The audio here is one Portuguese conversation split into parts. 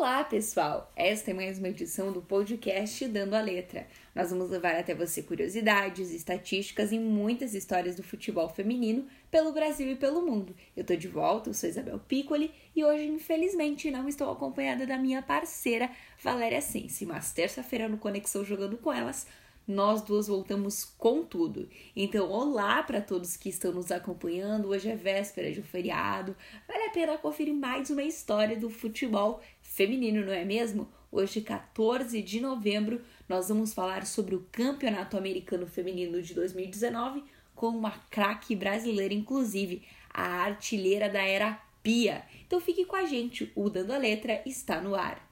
Olá, pessoal! Esta é mais uma edição do podcast Dando a Letra. Nós vamos levar até você curiosidades, estatísticas e muitas histórias do futebol feminino pelo Brasil e pelo mundo. Eu tô de volta, eu sou Isabel Piccoli e hoje, infelizmente, não estou acompanhada da minha parceira Valéria Sense, mas terça-feira no Conexão Jogando com Elas nós duas voltamos com tudo. Então, olá para todos que estão nos acompanhando. Hoje é véspera de um feriado. Vale a pena conferir mais uma história do futebol feminino, não é mesmo? Hoje, 14 de novembro, nós vamos falar sobre o Campeonato Americano Feminino de 2019 com uma craque brasileira, inclusive, a artilheira da era Pia. Então fique com a gente, o Dando a Letra está no ar.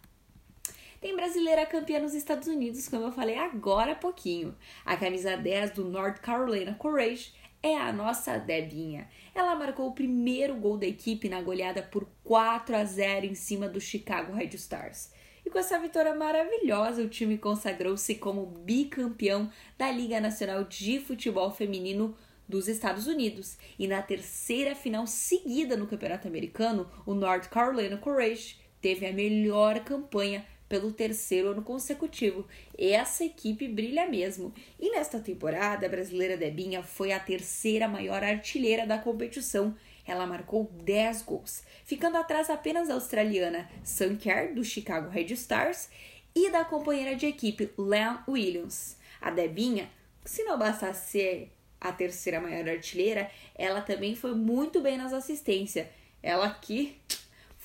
Tem brasileira campeã nos Estados Unidos, como eu falei agora há pouquinho. A camisa 10 do North Carolina Courage é a nossa Debinha. Ela marcou o primeiro gol da equipe na goleada por 4 a 0 em cima do Chicago Red Stars. E com essa vitória maravilhosa, o time consagrou-se como bicampeão da Liga Nacional de Futebol Feminino dos Estados Unidos. E na terceira final seguida no Campeonato Americano, o North Carolina Courage teve a melhor campanha pelo terceiro ano consecutivo. Essa equipe brilha mesmo. E nesta temporada, a brasileira Debinha foi a terceira maior artilheira da competição. Ela marcou 10 gols, ficando atrás apenas da australiana Sam Kerr, do Chicago Red Stars, e da companheira de equipe Leon Williams. A Debinha, se não bastasse ser a terceira maior artilheira, ela também foi muito bem nas assistências. Ela aqui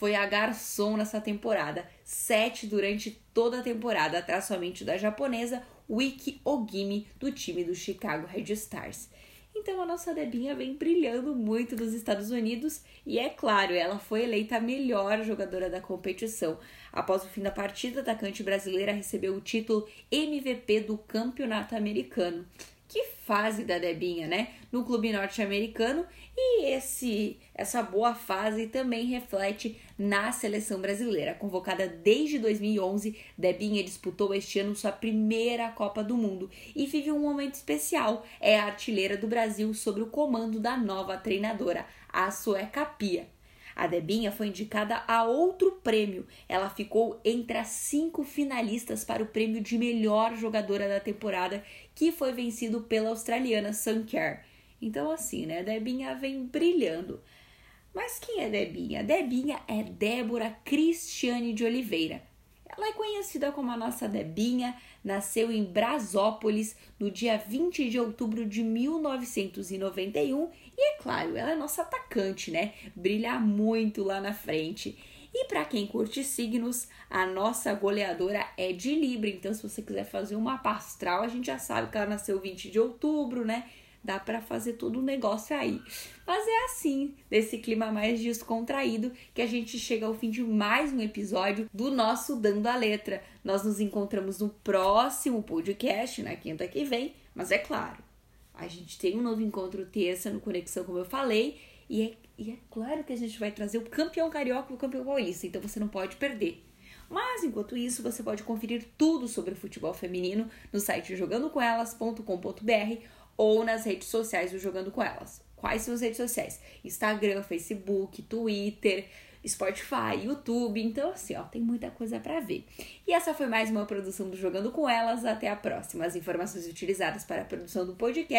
foi a garçom nessa temporada, sete durante toda a temporada, atrás somente da japonesa Wiki Ogimi, do time do Chicago Red Stars. Então a nossa Debinha vem brilhando muito nos Estados Unidos e é claro, ela foi eleita a melhor jogadora da competição. Após o fim da partida, a atacante brasileira recebeu o título MVP do Campeonato Americano. Que fase da Debinha, né? No clube norte-americano e esse essa boa fase também reflete na seleção brasileira. Convocada desde 2011, Debinha disputou este ano sua primeira Copa do Mundo e vive um momento especial. É a artilheira do Brasil sob o comando da nova treinadora, a sueca Pia. A Debinha foi indicada a outro prêmio. Ela ficou entre as cinco finalistas para o prêmio de melhor jogadora da temporada, que foi vencido pela australiana Sam Kerr. Então, assim, né? Debinha vem brilhando. Mas quem é Debinha? Debinha é Débora Cristiane de Oliveira. Ela é conhecida como a nossa Debinha, nasceu em Brasópolis no dia 20 de outubro de 1991 e, é claro, ela é nossa atacante, né? Brilha muito lá na frente. E para quem curte signos, a nossa goleadora é de Libra. Então, se você quiser fazer uma pastral, a gente já sabe que ela nasceu 20 de outubro, né? Dá para fazer todo o negócio aí. Mas é assim, desse clima mais descontraído, que a gente chega ao fim de mais um episódio do nosso Dando a Letra. Nós nos encontramos no próximo podcast, na quinta que vem, mas é claro, a gente tem um novo encontro terça no Conexão, como eu falei, e é, e é claro que a gente vai trazer o campeão carioca e o campeão paulista, então você não pode perder. Mas enquanto isso, você pode conferir tudo sobre o futebol feminino no site jogandocomelas.com.br ou nas redes sociais do Jogando com Elas. Quais são as redes sociais? Instagram, Facebook, Twitter, Spotify, YouTube. Então, assim, ó, tem muita coisa para ver. E essa foi mais uma produção do Jogando com Elas. Até a próxima. As informações utilizadas para a produção do podcast